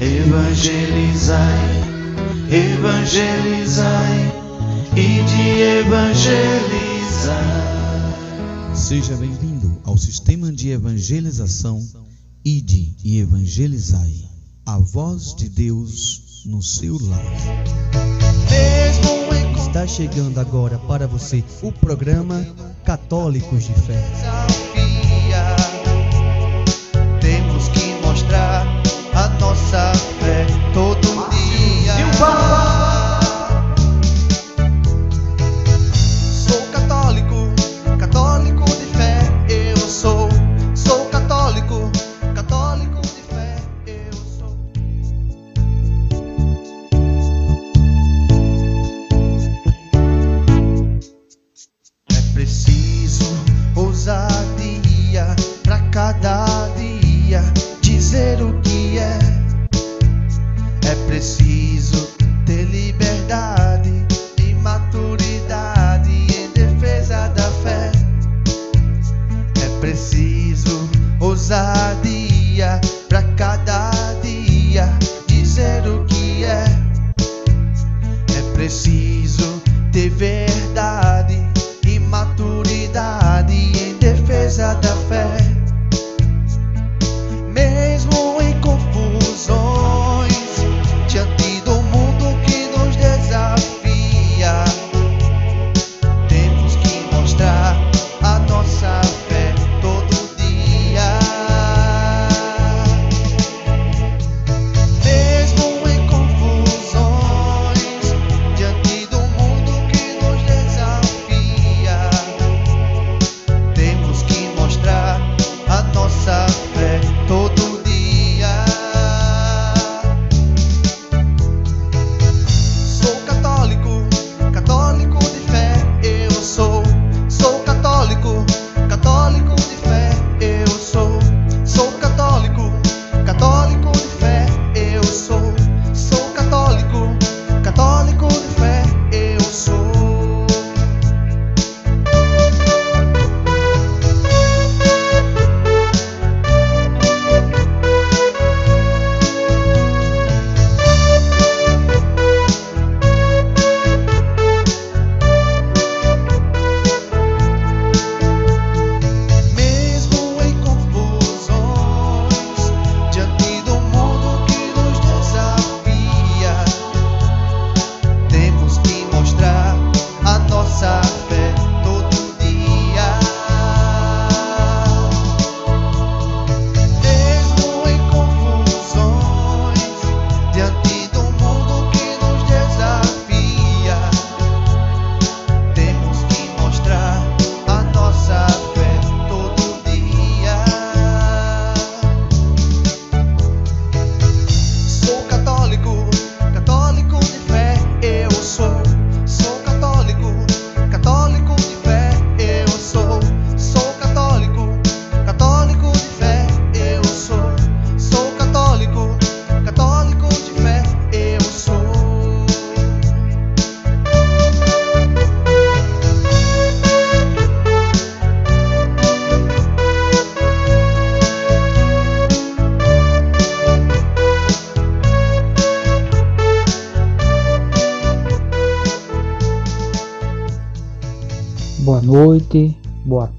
Evangelizai, evangelizai e de evangelizar. Seja bem-vindo ao sistema de evangelização Ide e Evangelizai, a voz de Deus no seu lar. Está chegando agora para você o programa Católicos de Fé. Nossa fé todo dia.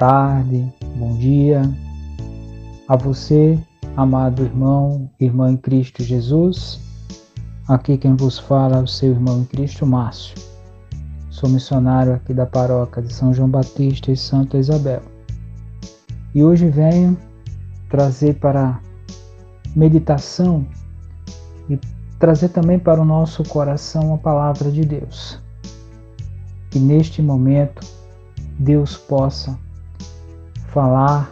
Tarde, bom dia a você, amado irmão, irmã em Cristo Jesus. Aqui quem vos fala é o seu irmão em Cristo, Márcio. Sou missionário aqui da paróquia de São João Batista e Santa Isabel. E hoje venho trazer para meditação e trazer também para o nosso coração a palavra de Deus. Que neste momento Deus possa falar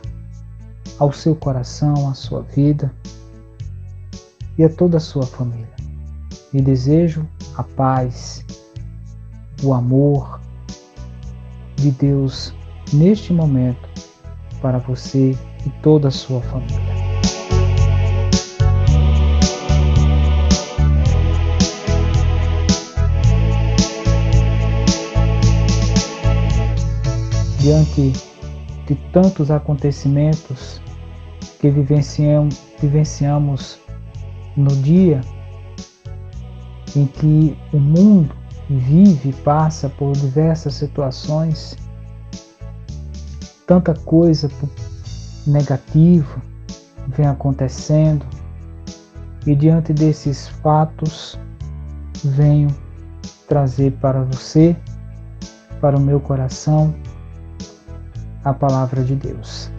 ao seu coração, à sua vida e a toda a sua família. E desejo a paz, o amor de Deus neste momento para você e toda a sua família. diante de tantos acontecimentos que vivenciam- vivenciamos no dia em que o mundo vive e passa por diversas situações, tanta coisa negativa vem acontecendo, e diante desses fatos venho trazer para você, para o meu coração, a palavra de Deus.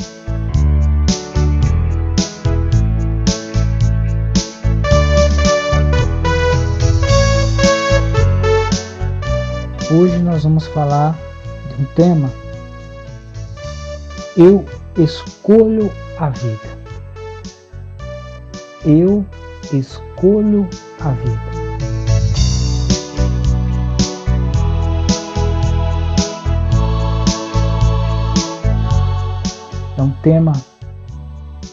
Hoje nós vamos falar de um tema. Eu escolho a vida. Eu escolho a vida. É um tema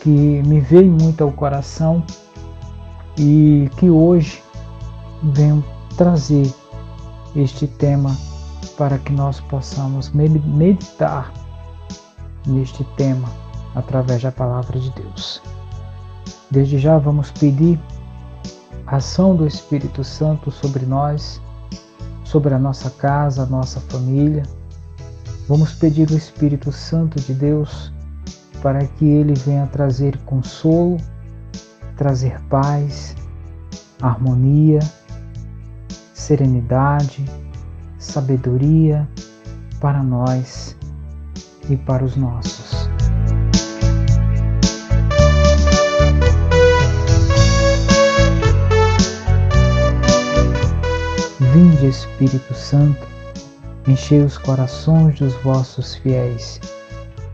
que me veio muito ao coração e que hoje venho trazer este tema para que nós possamos meditar neste tema através da palavra de Deus. Desde já vamos pedir a ação do Espírito Santo sobre nós, sobre a nossa casa, a nossa família. Vamos pedir o Espírito Santo de Deus para que ele venha trazer consolo, trazer paz, harmonia, serenidade, sabedoria para nós e para os nossos. Vinde, Espírito Santo, enchei os corações dos vossos fiéis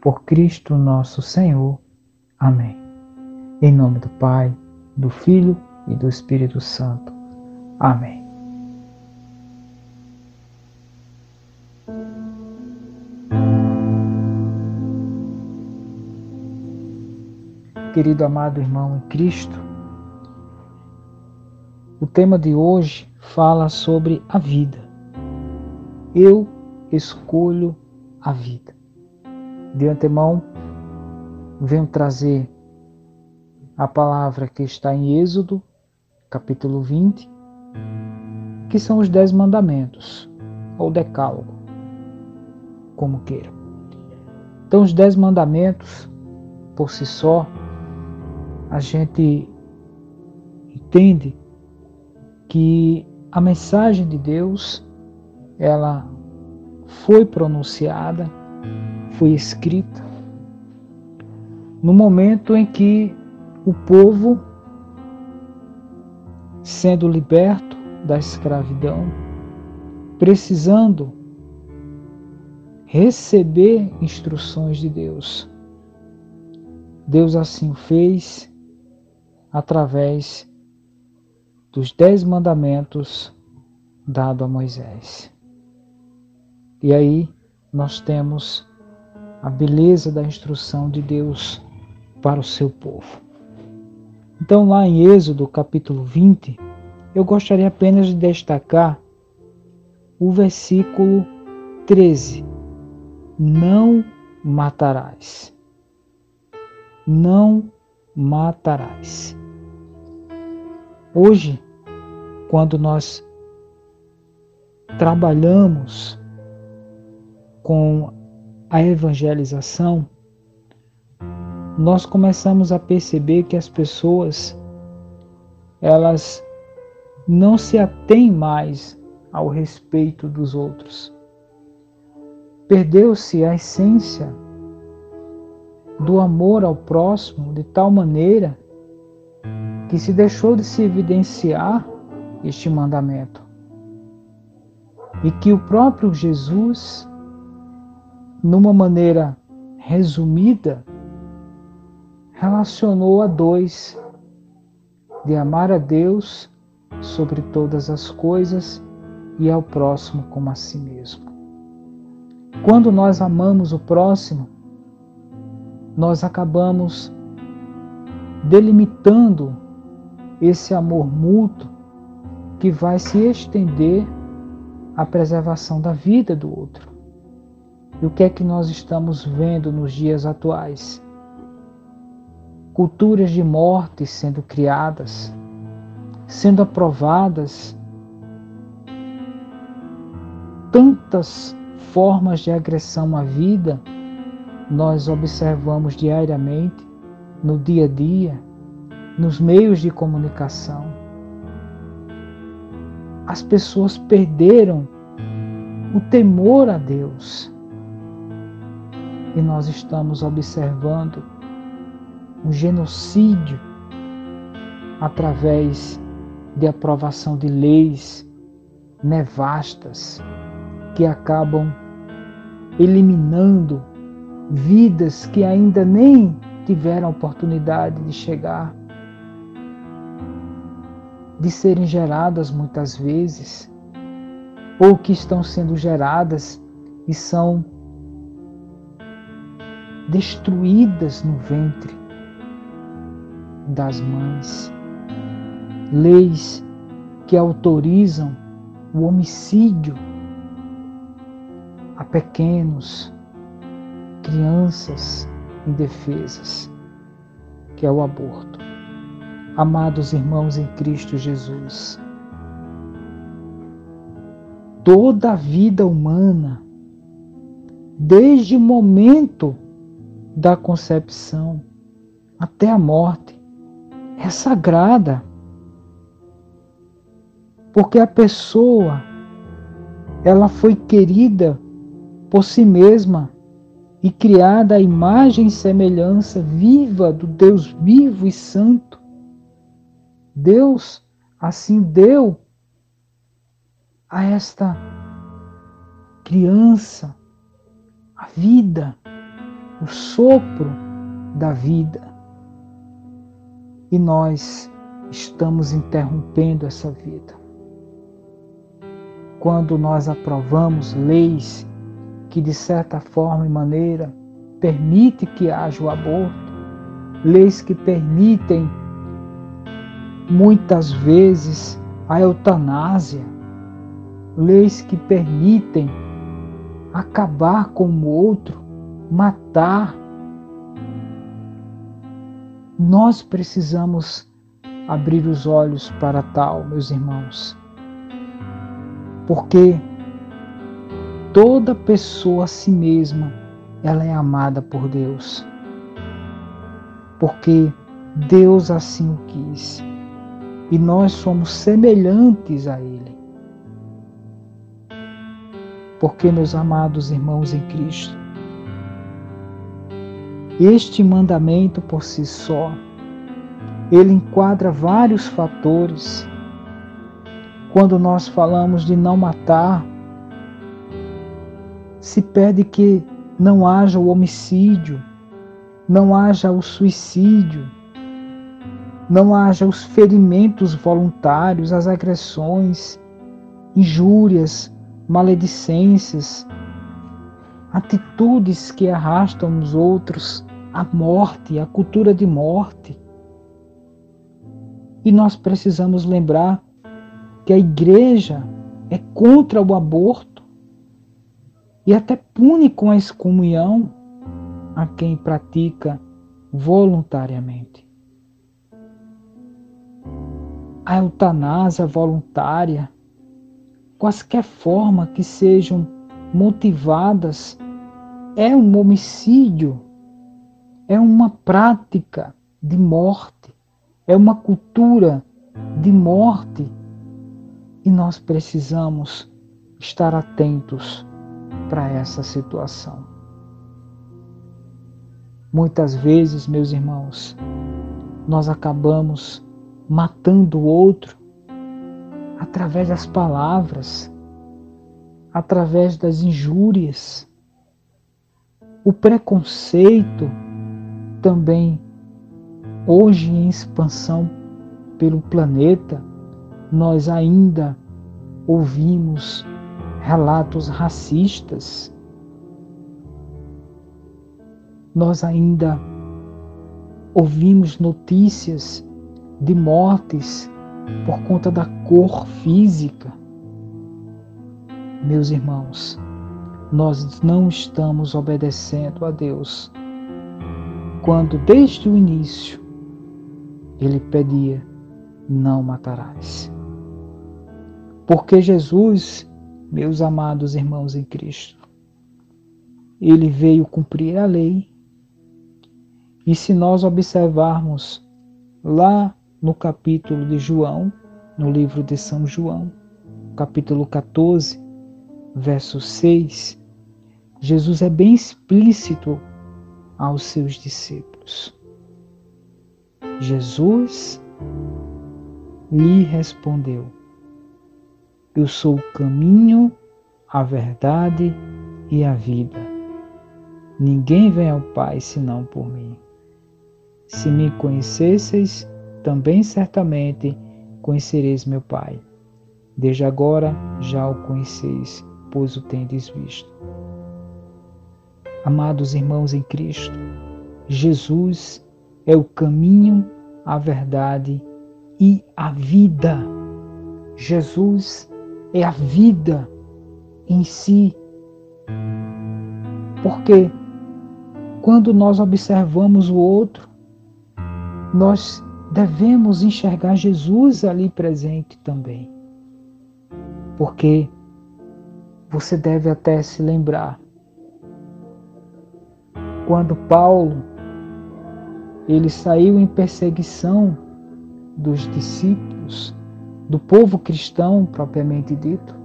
Por Cristo nosso Senhor. Amém. Em nome do Pai, do Filho e do Espírito Santo. Amém. querido amado irmão em Cristo, o tema de hoje fala sobre a vida. Eu escolho a vida. De antemão, venho trazer a palavra que está em Êxodo, capítulo 20, que são os Dez Mandamentos, ou Decálogo, como queira. Então, os Dez Mandamentos, por si só, a gente entende que a mensagem de Deus ela foi pronunciada, foi escrita no momento em que o povo sendo liberto da escravidão, precisando receber instruções de Deus. Deus assim fez através dos dez mandamentos dado a Moisés. E aí nós temos a beleza da instrução de Deus para o seu povo. Então, lá em Êxodo capítulo 20, eu gostaria apenas de destacar o versículo 13: Não matarás. Não matarás. Hoje, quando nós trabalhamos com a evangelização, nós começamos a perceber que as pessoas elas não se atêm mais ao respeito dos outros. Perdeu-se a essência do amor ao próximo de tal maneira que se deixou de se evidenciar este mandamento. E que o próprio Jesus, numa maneira resumida, relacionou a dois, de amar a Deus sobre todas as coisas e ao próximo como a si mesmo. Quando nós amamos o próximo, nós acabamos delimitando esse amor mútuo que vai se estender à preservação da vida do outro. E o que é que nós estamos vendo nos dias atuais? Culturas de morte sendo criadas, sendo aprovadas, tantas formas de agressão à vida nós observamos diariamente no dia a dia, nos meios de comunicação. As pessoas perderam o temor a Deus. E nós estamos observando um genocídio através de aprovação de leis nevastas que acabam eliminando vidas que ainda nem tiveram oportunidade de chegar, de serem geradas muitas vezes, ou que estão sendo geradas e são destruídas no ventre das mães. Leis que autorizam o homicídio a pequenos, crianças indefesas, que é o aborto. Amados irmãos em Cristo Jesus, toda a vida humana, desde o momento da concepção até a morte, é sagrada. Porque a pessoa ela foi querida por si mesma e criada à imagem e semelhança viva do Deus vivo e santo. Deus assim deu a esta criança a vida, o sopro da vida. E nós estamos interrompendo essa vida. Quando nós aprovamos leis que de certa forma e maneira permite que haja o aborto, leis que permitem muitas vezes a eutanásia, leis que permitem acabar com o outro, matar. Nós precisamos abrir os olhos para tal, meus irmãos, porque toda pessoa a si mesma, ela é amada por Deus. Porque Deus assim o quis. E nós somos semelhantes a Ele. Porque, meus amados irmãos em Cristo, este mandamento por si só, ele enquadra vários fatores. Quando nós falamos de não matar, se pede que não haja o homicídio, não haja o suicídio, não haja os ferimentos voluntários, as agressões, injúrias, maledicências, atitudes que arrastam os outros à morte, à cultura de morte. E nós precisamos lembrar que a igreja é contra o aborto e até pune com a excomunhão a quem pratica voluntariamente. A eutanásia voluntária, quaisquer forma que sejam motivadas, é um homicídio, é uma prática de morte, é uma cultura de morte. E nós precisamos estar atentos para essa situação. Muitas vezes, meus irmãos, nós acabamos matando o outro através das palavras, através das injúrias. O preconceito também, hoje em expansão pelo planeta, nós ainda ouvimos relatos racistas. Nós ainda ouvimos notícias de mortes por conta da cor física. Meus irmãos, nós não estamos obedecendo a Deus quando desde o início ele pedia: não matarás. Porque Jesus, meus amados irmãos em Cristo, ele veio cumprir a lei. E se nós observarmos lá no capítulo de João, no livro de São João, capítulo 14, verso 6, Jesus é bem explícito aos seus discípulos. Jesus lhe respondeu: Eu sou o caminho, a verdade e a vida. Ninguém vem ao Pai senão por mim. Se me conhecesseis, também certamente conhecereis meu Pai. Desde agora já o conheceis, pois o tendes visto. Amados irmãos em Cristo, Jesus é o caminho, a verdade e a vida. Jesus é a vida em si. Porque quando nós observamos o outro, nós devemos enxergar Jesus ali presente também. Porque você deve até se lembrar quando Paulo ele saiu em perseguição dos discípulos, do povo cristão propriamente dito.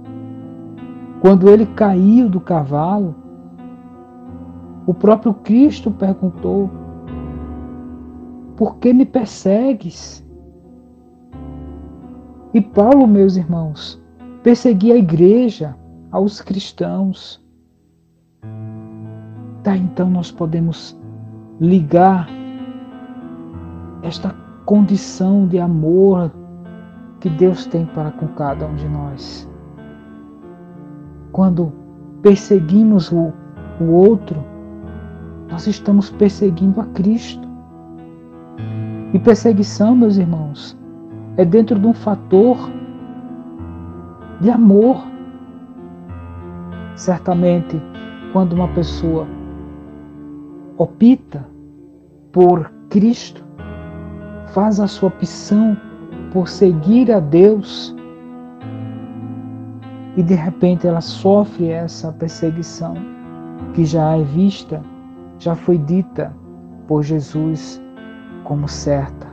Quando ele caiu do cavalo, o próprio Cristo perguntou: Por que me persegues? E Paulo, meus irmãos, perseguia a igreja, aos cristãos. Tá, então nós podemos ligar esta condição de amor que Deus tem para com cada um de nós. Quando perseguimos o, o outro, nós estamos perseguindo a Cristo. E perseguição, meus irmãos, é dentro de um fator de amor. Certamente, quando uma pessoa opta por Cristo, faz a sua opção por seguir a Deus e de repente ela sofre essa perseguição que já é vista, já foi dita por Jesus como certa,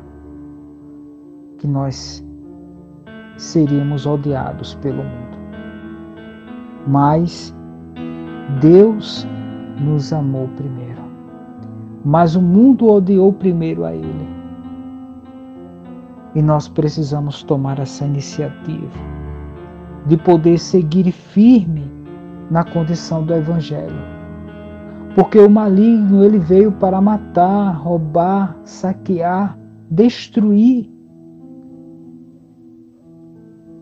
que nós seríamos odiados pelo mundo. Mas Deus nos amou primeiro. Mas o mundo odiou primeiro a Ele. E nós precisamos tomar essa iniciativa de poder seguir firme na condição do Evangelho. Porque o maligno ele veio para matar, roubar, saquear, destruir.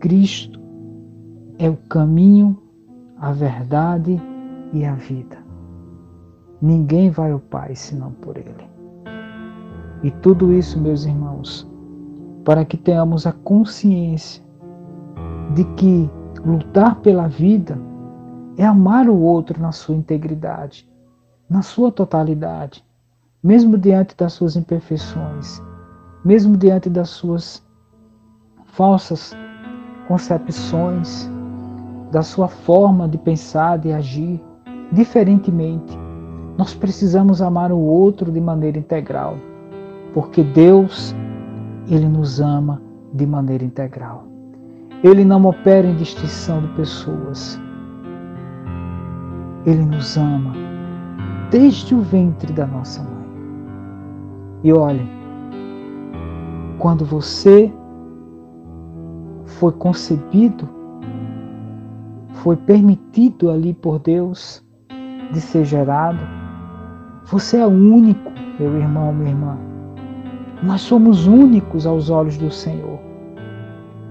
Cristo é o caminho, a verdade e a vida. Ninguém vai ao Pai senão por Ele. E tudo isso, meus irmãos, para que tenhamos a consciência de que lutar pela vida é amar o outro na sua integridade, na sua totalidade, mesmo diante das suas imperfeições, mesmo diante das suas falsas concepções, da sua forma de pensar, de agir diferentemente. Nós precisamos amar o outro de maneira integral, porque Deus, Ele nos ama de maneira integral. Ele não opera em distinção de pessoas. Ele nos ama desde o ventre da nossa mãe. E olhe, quando você foi concebido, foi permitido ali por Deus de ser gerado, você é único, meu irmão, minha irmã. Nós somos únicos aos olhos do Senhor.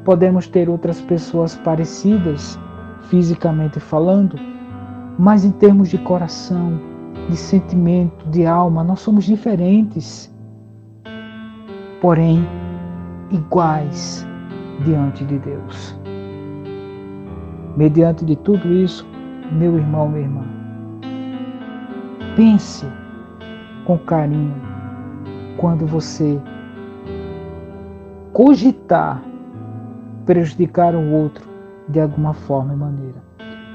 Podemos ter outras pessoas parecidas, fisicamente falando, mas em termos de coração, de sentimento, de alma, nós somos diferentes, porém iguais diante de Deus. Mediante de tudo isso, meu irmão, minha irmã, pense com carinho quando você cogitar prejudicar o outro de alguma forma e maneira.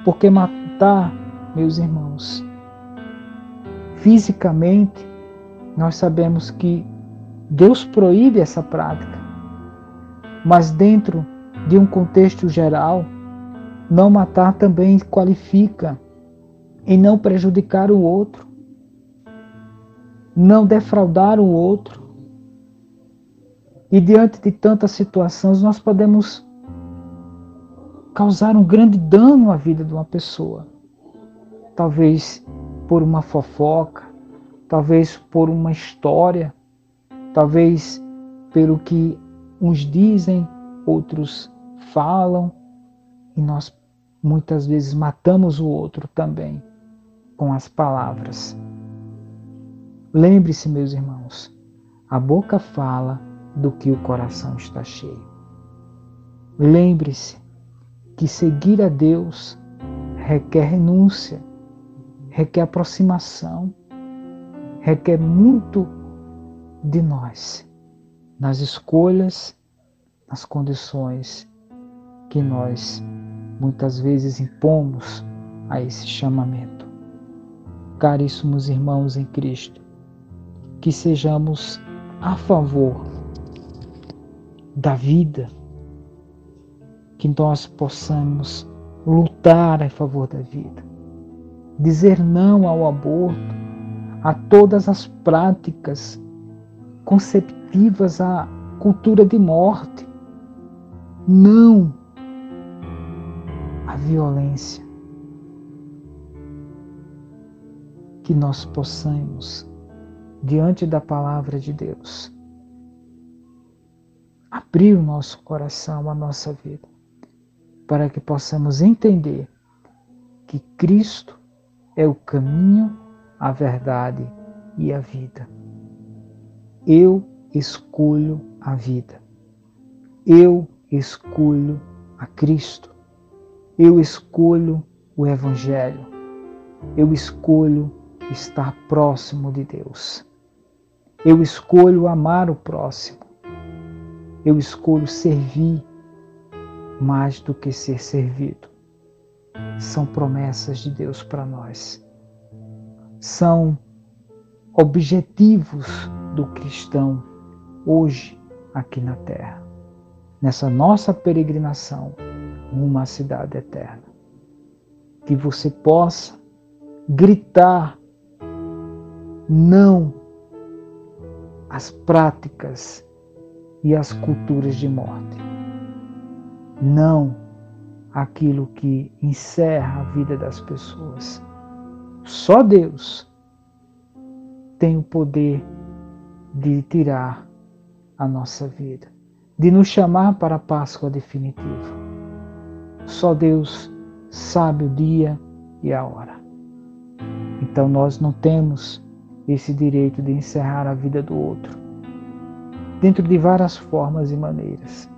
Porque matar, meus irmãos, fisicamente, nós sabemos que Deus proíbe essa prática. Mas dentro de um contexto geral, não matar também qualifica em não prejudicar o outro, não defraudar o outro. E diante de tantas situações, nós podemos causar um grande dano à vida de uma pessoa. Talvez por uma fofoca, talvez por uma história, talvez pelo que uns dizem, outros falam, e nós muitas vezes matamos o outro também com as palavras. Lembre-se, meus irmãos, a boca fala do que o coração está cheio. Lembre-se que seguir a Deus requer renúncia, requer aproximação, requer muito de nós nas escolhas, nas condições que nós muitas vezes impomos a esse chamamento. Caríssimos irmãos em Cristo, que sejamos a favor da vida, que nós possamos lutar a favor da vida, dizer não ao aborto, a todas as práticas conceptivas à cultura de morte, não à violência. Que nós possamos, diante da palavra de Deus, abrir o nosso coração, a nossa vida para que possamos entender que Cristo é o caminho, a verdade e a vida. Eu escolho a vida. Eu escolho a Cristo. Eu escolho o Evangelho. Eu escolho estar próximo de Deus. Eu escolho amar o próximo. Eu escolho servir mais do que ser servido. São promessas de Deus para nós. São objetivos do cristão hoje aqui na terra, nessa nossa peregrinação rumo à cidade eterna. Que você possa gritar não às práticas e às culturas de morte não aquilo que encerra a vida das pessoas. Só Deus tem o poder de tirar a nossa vida, de nos chamar para a Páscoa definitiva. Só Deus sabe o dia e a hora. Então nós não temos esse direito de encerrar a vida do outro, dentro de várias formas e maneiras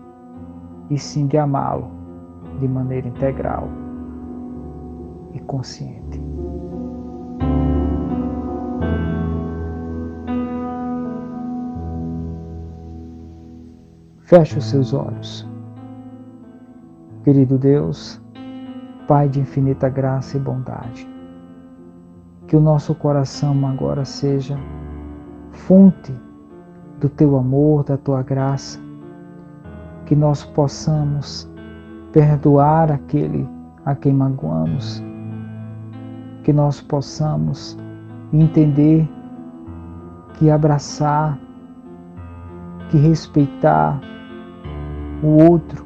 e sim de amá-lo de maneira integral e consciente. Feche os seus olhos. Querido Deus, Pai de infinita graça e bondade, que o nosso coração agora seja fonte do teu amor, da tua graça, que nós possamos perdoar aquele a quem magoamos, que nós possamos entender que abraçar, que respeitar o outro,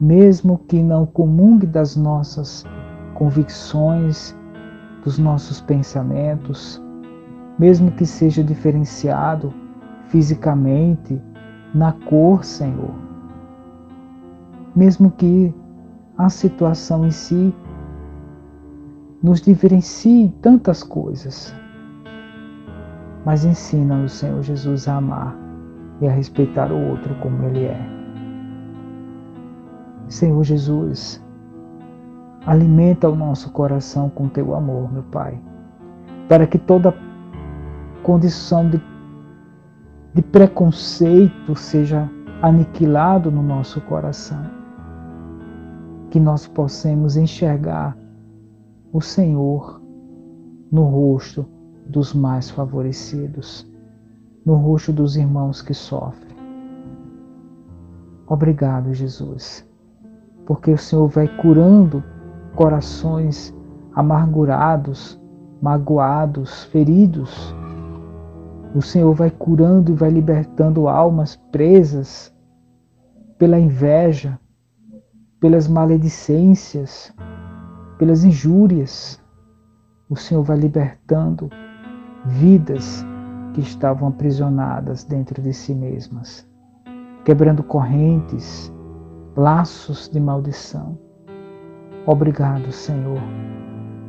mesmo que não comungue das nossas convicções, dos nossos pensamentos, mesmo que seja diferenciado fisicamente, na cor, Senhor. Mesmo que a situação em si nos diferencie tantas coisas, mas ensina o Senhor Jesus a amar e a respeitar o outro como ele é. Senhor Jesus, alimenta o nosso coração com teu amor, meu Pai, para que toda condição de, de preconceito seja aniquilado no nosso coração. Que nós possamos enxergar o Senhor no rosto dos mais favorecidos, no rosto dos irmãos que sofrem. Obrigado, Jesus, porque o Senhor vai curando corações amargurados, magoados, feridos. O Senhor vai curando e vai libertando almas presas pela inveja, pelas maledicências, pelas injúrias. O Senhor vai libertando vidas que estavam aprisionadas dentro de si mesmas, quebrando correntes, laços de maldição. Obrigado, Senhor,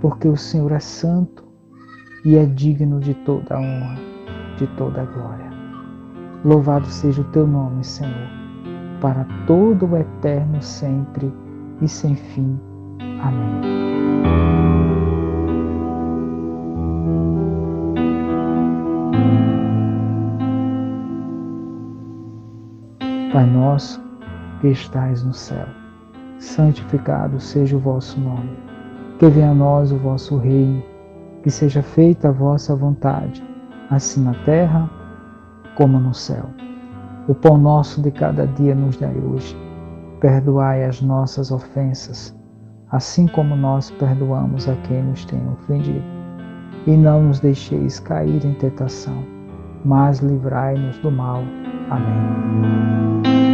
porque o Senhor é santo e é digno de toda a honra, de toda a glória. Louvado seja o teu nome, Senhor, para todo o eterno sempre e sem fim. Amém. Pai nosso, que estais no céu, santificado seja o vosso nome. Que venha a nós o vosso reino, que seja feita a vossa vontade, assim na terra como no céu. O pão nosso de cada dia nos dai hoje. Perdoai as nossas ofensas, assim como nós perdoamos a quem nos tem ofendido. E não nos deixeis cair em tentação, mas livrai-nos do mal. Amém.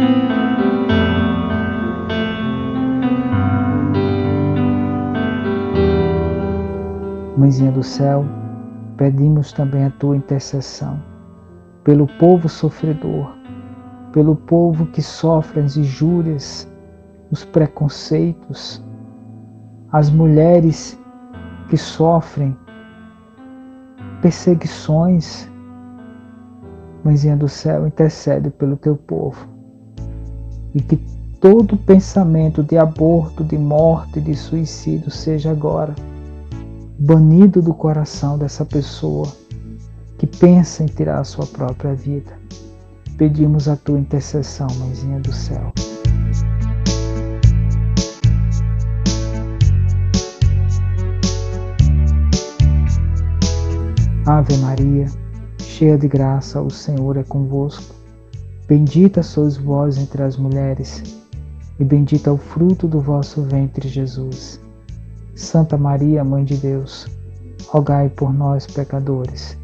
Mãezinha do céu, pedimos também a tua intercessão pelo povo sofredor, pelo povo que sofre as injúrias, os preconceitos, as mulheres que sofrem perseguições. Mãezinha do céu, intercede pelo teu povo e que todo pensamento de aborto, de morte, de suicídio seja agora banido do coração dessa pessoa que pensa em tirar a sua própria vida. Pedimos a tua intercessão, Mãezinha do céu. Ave Maria, cheia de graça, o Senhor é convosco. Bendita sois vós entre as mulheres, e bendito é o fruto do vosso ventre, Jesus. Santa Maria, Mãe de Deus, rogai por nós, pecadores,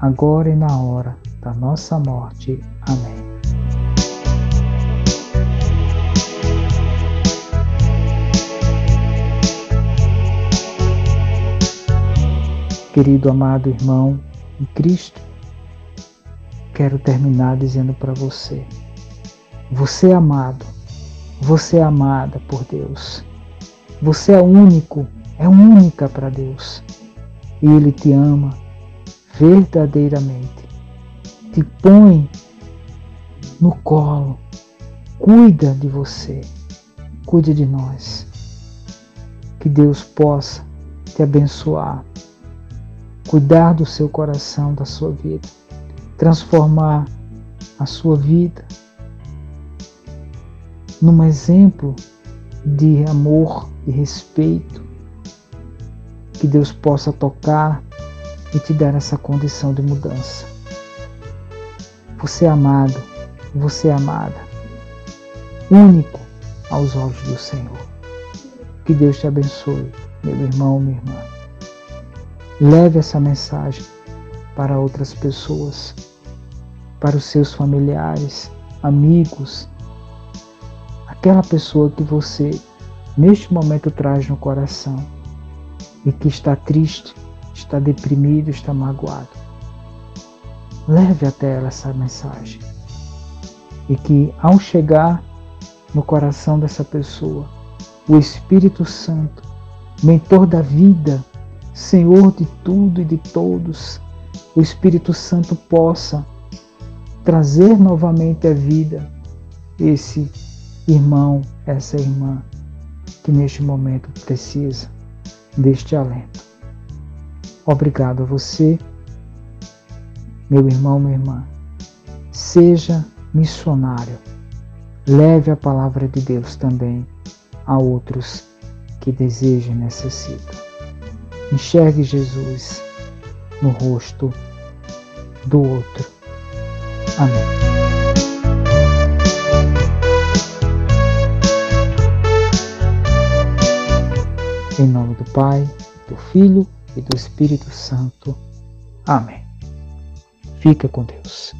agora e na hora da nossa morte. Amém. Querido amado irmão em Cristo, quero terminar dizendo para você: você é amado, você é amada por Deus. Você é único, é única para Deus. E Ele te ama verdadeiramente. Te põe no colo, cuida de você, cuide de nós. Que Deus possa te abençoar, cuidar do seu coração, da sua vida, transformar a sua vida num exemplo de amor e respeito. Que Deus possa tocar e te dar essa condição de mudança. Você é amado, você é amada, único aos olhos do Senhor. Que Deus te abençoe, meu irmão, minha irmã. Leve essa mensagem para outras pessoas, para os seus familiares, amigos, aquela pessoa que você neste momento traz no coração e que está triste, está deprimido, está magoado. leve até ela essa mensagem. E que ao chegar no coração dessa pessoa, o Espírito Santo, mentor da vida, Senhor de tudo e de todos, o Espírito Santo possa trazer novamente à vida esse irmão, essa irmã que neste momento precisa deste alento. Obrigado a você, meu irmão, minha irmã. Seja missionário. Leve a palavra de Deus também a outros que desejam e necessitam. Enxergue Jesus no rosto do outro. Amém. Em nome do Pai, do Filho e do Espírito Santo. Amém. Fica com Deus.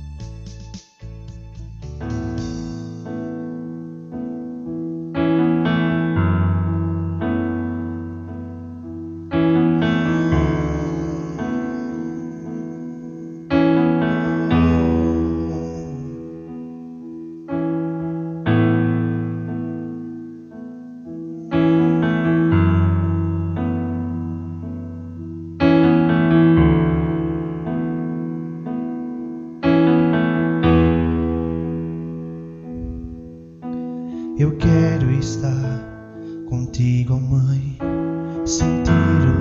Eu quero estar contigo, mãe, sentir o